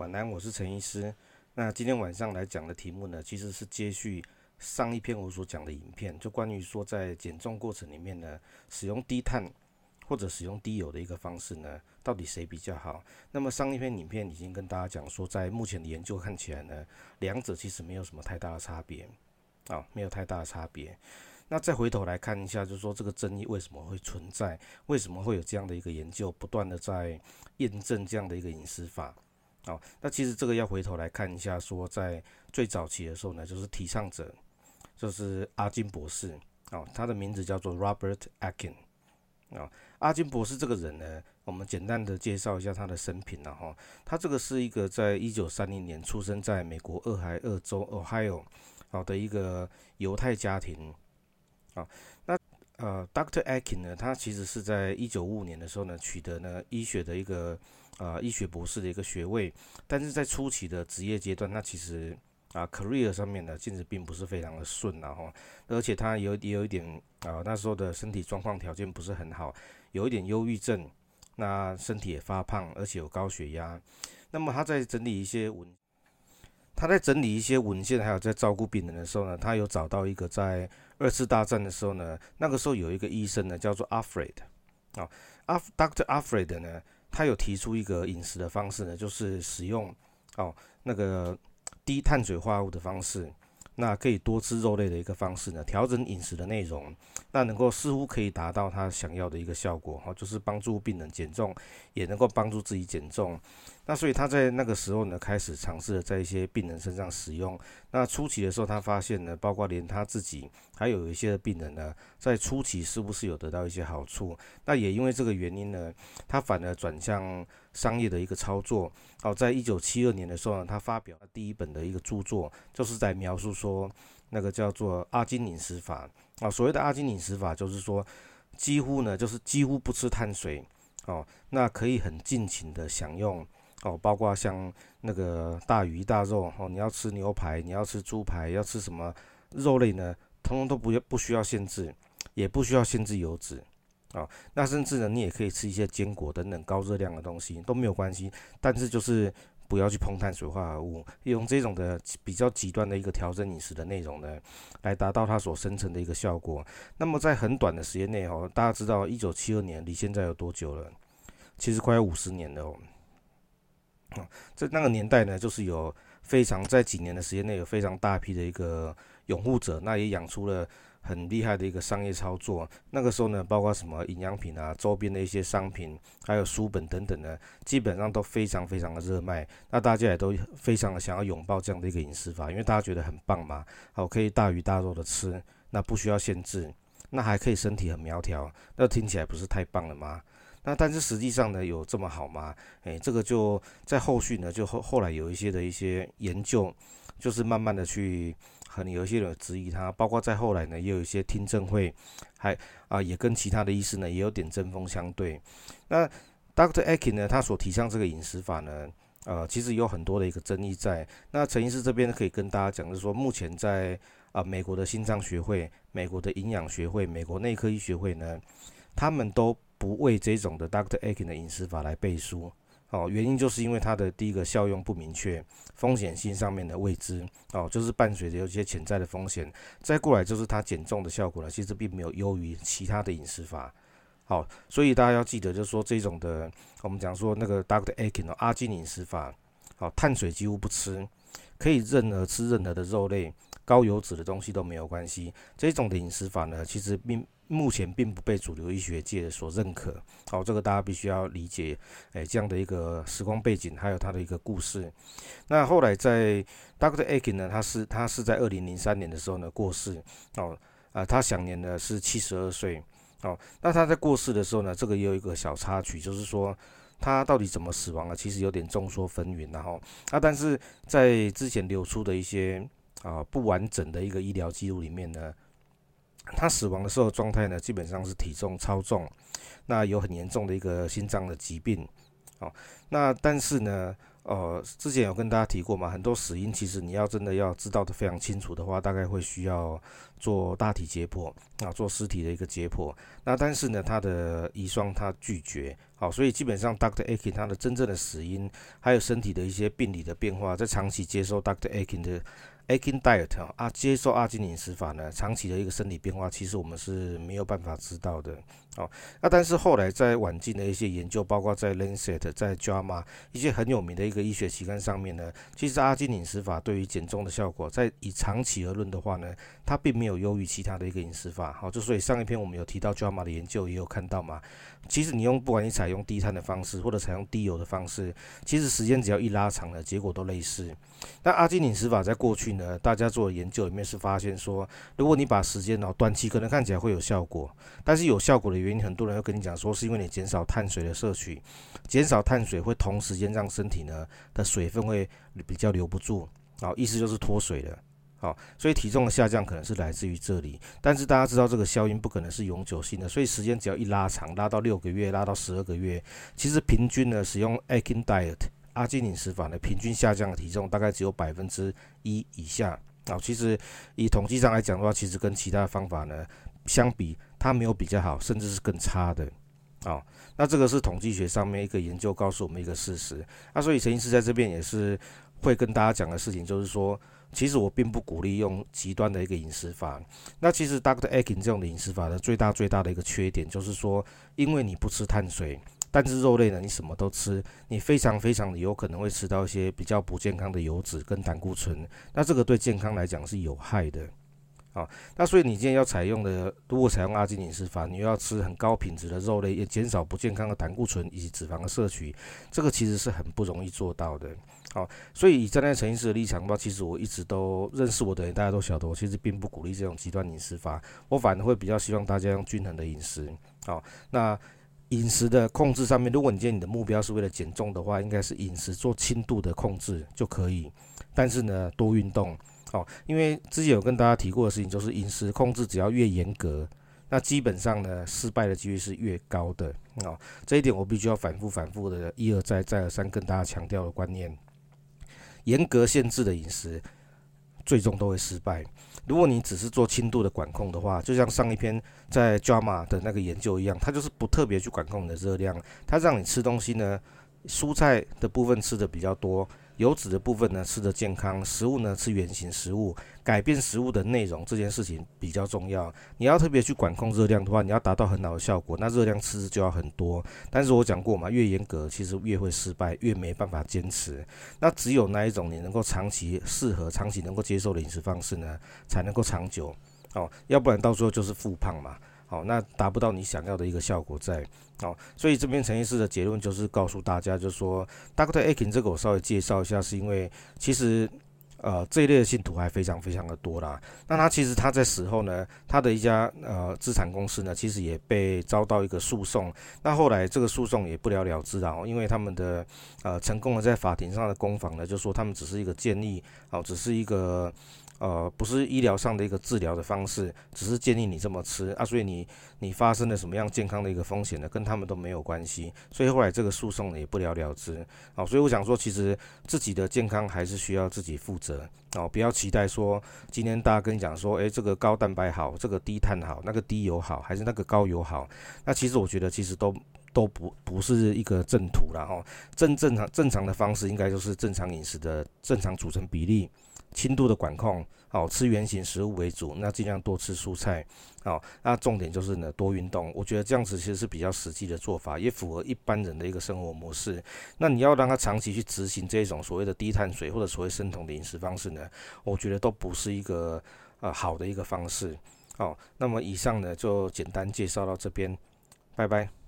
晚安，我是陈医师。那今天晚上来讲的题目呢，其实是接续上一篇我所讲的影片，就关于说在减重过程里面呢，使用低碳或者使用低油的一个方式呢，到底谁比较好？那么上一篇影片已经跟大家讲说，在目前的研究看起来呢，两者其实没有什么太大的差别，啊，没有太大的差别。那再回头来看一下，就是说这个争议为什么会存在？为什么会有这样的一个研究不断的在验证这样的一个饮食法？哦，那其实这个要回头来看一下，说在最早期的时候呢，就是提倡者，就是阿金博士，哦，他的名字叫做 Robert Akin，啊，阿金博士这个人呢，我们简单的介绍一下他的生平了哈，他这个是一个在一九三零年出生在美国俄亥俄州 Ohio，好的一个犹太家庭，啊，那呃，Dr. Atkins 呢，他其实是在一九五五年的时候呢，取得呢医学的一个。啊，医学博士的一个学位，但是在初期的职业阶段，那其实啊，career 上面呢，其实并不是非常的顺啊，哈，而且他有也有一点啊，那时候的身体状况条件不是很好，有一点忧郁症，那身体也发胖，而且有高血压。那么他在整理一些文，他在整理一些文献，还有在照顾病人的时候呢，他有找到一个在二次大战的时候呢，那个时候有一个医生呢，叫做 Alfred 啊，阿 Dr. Alfred 呢。他有提出一个饮食的方式呢，就是使用哦那个低碳水化合物的方式，那可以多吃肉类的一个方式呢，调整饮食的内容，那能够似乎可以达到他想要的一个效果哈，就是帮助病人减重，也能够帮助自己减重。那所以他在那个时候呢，开始尝试了在一些病人身上使用。那初期的时候，他发现呢，包括连他自己，还有一些的病人呢，在初期是不是有得到一些好处？那也因为这个原因呢，他反而转向商业的一个操作。哦，在一九七二年的时候呢，他发表了第一本的一个著作，就是在描述说说那个叫做阿金饮食法。啊，所谓的阿金饮食法，就是说几乎呢，就是几乎不吃碳水。哦，那可以很尽情的享用。哦，包括像那个大鱼大肉哦，你要吃牛排，你要吃猪排，要吃什么肉类呢？通通都不要不需要限制，也不需要限制油脂啊、哦。那甚至呢，你也可以吃一些坚果等等高热量的东西都没有关系，但是就是不要去碰碳水化合物，用这种的比较极端的一个调整饮食的内容呢，来达到它所生成的一个效果。那么在很短的时间内哦，大家知道一九七二年离现在有多久了？其实快要五十年了哦。这，那个年代呢，就是有非常在几年的时间内有非常大批的一个拥护者，那也养出了很厉害的一个商业操作。那个时候呢，包括什么营养品啊、周边的一些商品，还有书本等等呢，基本上都非常非常的热卖。那大家也都非常的想要拥抱这样的一个饮食法，因为大家觉得很棒嘛，好，可以大鱼大肉的吃，那不需要限制，那还可以身体很苗条，那听起来不是太棒了吗？那但是实际上呢，有这么好吗？诶，这个就在后续呢，就后后来有一些的一些研究，就是慢慢的去，可能有一些人质疑他，包括在后来呢，也有一些听证会，还啊也跟其他的医师呢也有点针锋相对。那 Dr. Atkins 呢，他所提倡这个饮食法呢，呃，其实有很多的一个争议在。那陈医师这边可以跟大家讲，就是说目前在啊美国的心脏学会、美国的营养学会、美国内科医学会呢，他们都。不为这种的 Dr. Akin 的饮食法来背书，哦，原因就是因为它的第一个效用不明确，风险性上面的未知，哦，就是伴随着有一些潜在的风险。再过来就是它减重的效果呢，其实并没有优于其他的饮食法，好，所以大家要记得，就是说这种的，我们讲说那个 Dr. Akin 的阿金饮食法，好，碳水几乎不吃，可以任何吃任何的肉类，高油脂的东西都没有关系。这种的饮食法呢，其实并。目前并不被主流医学界所认可，好，这个大家必须要理解，诶，这样的一个时光背景，还有它的一个故事。那后来在 Dr. Atkins 呢，他是他是在二零零三年的时候呢过世，哦，啊，他享年呢是七十二岁，哦，那他在过世的时候呢，这个也有一个小插曲，就是说他到底怎么死亡了，其实有点众说纷纭，然后，啊，但是在之前流出的一些啊不完整的一个医疗记录里面呢。他死亡的时候状态呢，基本上是体重超重，那有很严重的一个心脏的疾病，哦，那但是呢，呃，之前有跟大家提过嘛，很多死因其实你要真的要知道的非常清楚的话，大概会需要做大体解剖啊，做尸体的一个解剖。那但是呢，他的遗孀他拒绝，好，所以基本上 Doctor Akin 他的真正的死因，还有身体的一些病理的变化，在长期接受 Doctor Akin 的。Akin Diet 啊，接受阿金饮食法呢，长期的一个生理变化，其实我们是没有办法知道的。哦，那但是后来在晚近的一些研究，包括在 Lancet、在 JAMA 一些很有名的一个医学期刊上面呢，其实阿金饮食法对于减重的效果，在以长期而论的话呢，它并没有优于其他的一个饮食法。好，就所以上一篇我们有提到 JAMA 的研究，也有看到嘛。其实你用不管你采用低碳的方式，或者采用低油的方式，其实时间只要一拉长了，结果都类似。那阿基饮食法在过去呢，大家做的研究里面是发现说，如果你把时间哦，短期可能看起来会有效果，但是有效果的原因，很多人会跟你讲说，是因为你减少碳水的摄取，减少碳水会同时间让身体呢的水分会比较留不住，好，意思就是脱水了，好，所以体重的下降可能是来自于这里，但是大家知道这个效应不可能是永久性的，所以时间只要一拉长，拉到六个月，拉到十二个月，其实平均呢使用 Akin Diet。阿基饮食法呢，平均下降的体重大概只有百分之一以下啊。其实以统计上来讲的话，其实跟其他方法呢相比，它没有比较好，甚至是更差的啊。那这个是统计学上面一个研究告诉我们一个事实。那所以陈医师在这边也是会跟大家讲的事情，就是说，其实我并不鼓励用极端的一个饮食法。那其实 Dr. Akin 这种的饮食法的最大最大的一个缺点，就是说，因为你不吃碳水。但是肉类呢，你什么都吃，你非常非常的有可能会吃到一些比较不健康的油脂跟胆固醇，那这个对健康来讲是有害的，啊，那所以你今天要采用的，如果采用阿金饮食法，你又要吃很高品质的肉类，也减少不健康的胆固醇以及脂肪的摄取，这个其实是很不容易做到的，好，所以以站在陈医师的立场的话，其实我一直都认识我的人，大家都晓得，我其实并不鼓励这种极端饮食法，我反而会比较希望大家用均衡的饮食，好，那。饮食的控制上面，如果你今天你的目标是为了减重的话，应该是饮食做轻度的控制就可以。但是呢，多运动哦，因为之前有跟大家提过的事情，就是饮食控制只要越严格，那基本上呢，失败的几率是越高的哦。这一点我必须要反复反复的一而再再而三跟大家强调的观念，严格限制的饮食最终都会失败。如果你只是做轻度的管控的话，就像上一篇在 JAMA 的那个研究一样，它就是不特别去管控你的热量，它让你吃东西呢，蔬菜的部分吃的比较多。油脂的部分呢，吃得健康，食物呢，吃原型食物，改变食物的内容这件事情比较重要。你要特别去管控热量的话，你要达到很好的效果，那热量吃就要很多。但是我讲过嘛，越严格其实越会失败，越没办法坚持。那只有那一种你能够长期适合、长期能够接受的饮食方式呢，才能够长久。哦，要不然到时候就是复胖嘛。好，那达不到你想要的一个效果在，好，所以这边陈医师的结论就是告诉大家，就是说，Dr. Akin 这个我稍微介绍一下，是因为其实，呃，这一类的信徒还非常非常的多啦。那他其实他在死后呢，他的一家呃资产公司呢，其实也被遭到一个诉讼，那后来这个诉讼也不了了之了，因为他们的呃成功的在法庭上的攻防呢，就说他们只是一个建议，哦，只是一个。呃，不是医疗上的一个治疗的方式，只是建议你这么吃啊，所以你你发生了什么样健康的一个风险呢？跟他们都没有关系，所以后来这个诉讼也不了了之。好，所以我想说，其实自己的健康还是需要自己负责哦，不要期待说今天大家跟你讲说，诶，这个高蛋白好，这个低碳好，那个低油好，还是那个高油好？那其实我觉得其实都都不不是一个正途了哈。正正常正常的方式应该就是正常饮食的正常组成比例。轻度的管控，好，吃原型食物为主，那尽量多吃蔬菜，好，那重点就是呢多运动，我觉得这样子其实是比较实际的做法，也符合一般人的一个生活模式。那你要让他长期去执行这种所谓的低碳水或者所谓生酮的饮食方式呢，我觉得都不是一个呃好的一个方式。好，那么以上呢就简单介绍到这边，拜拜。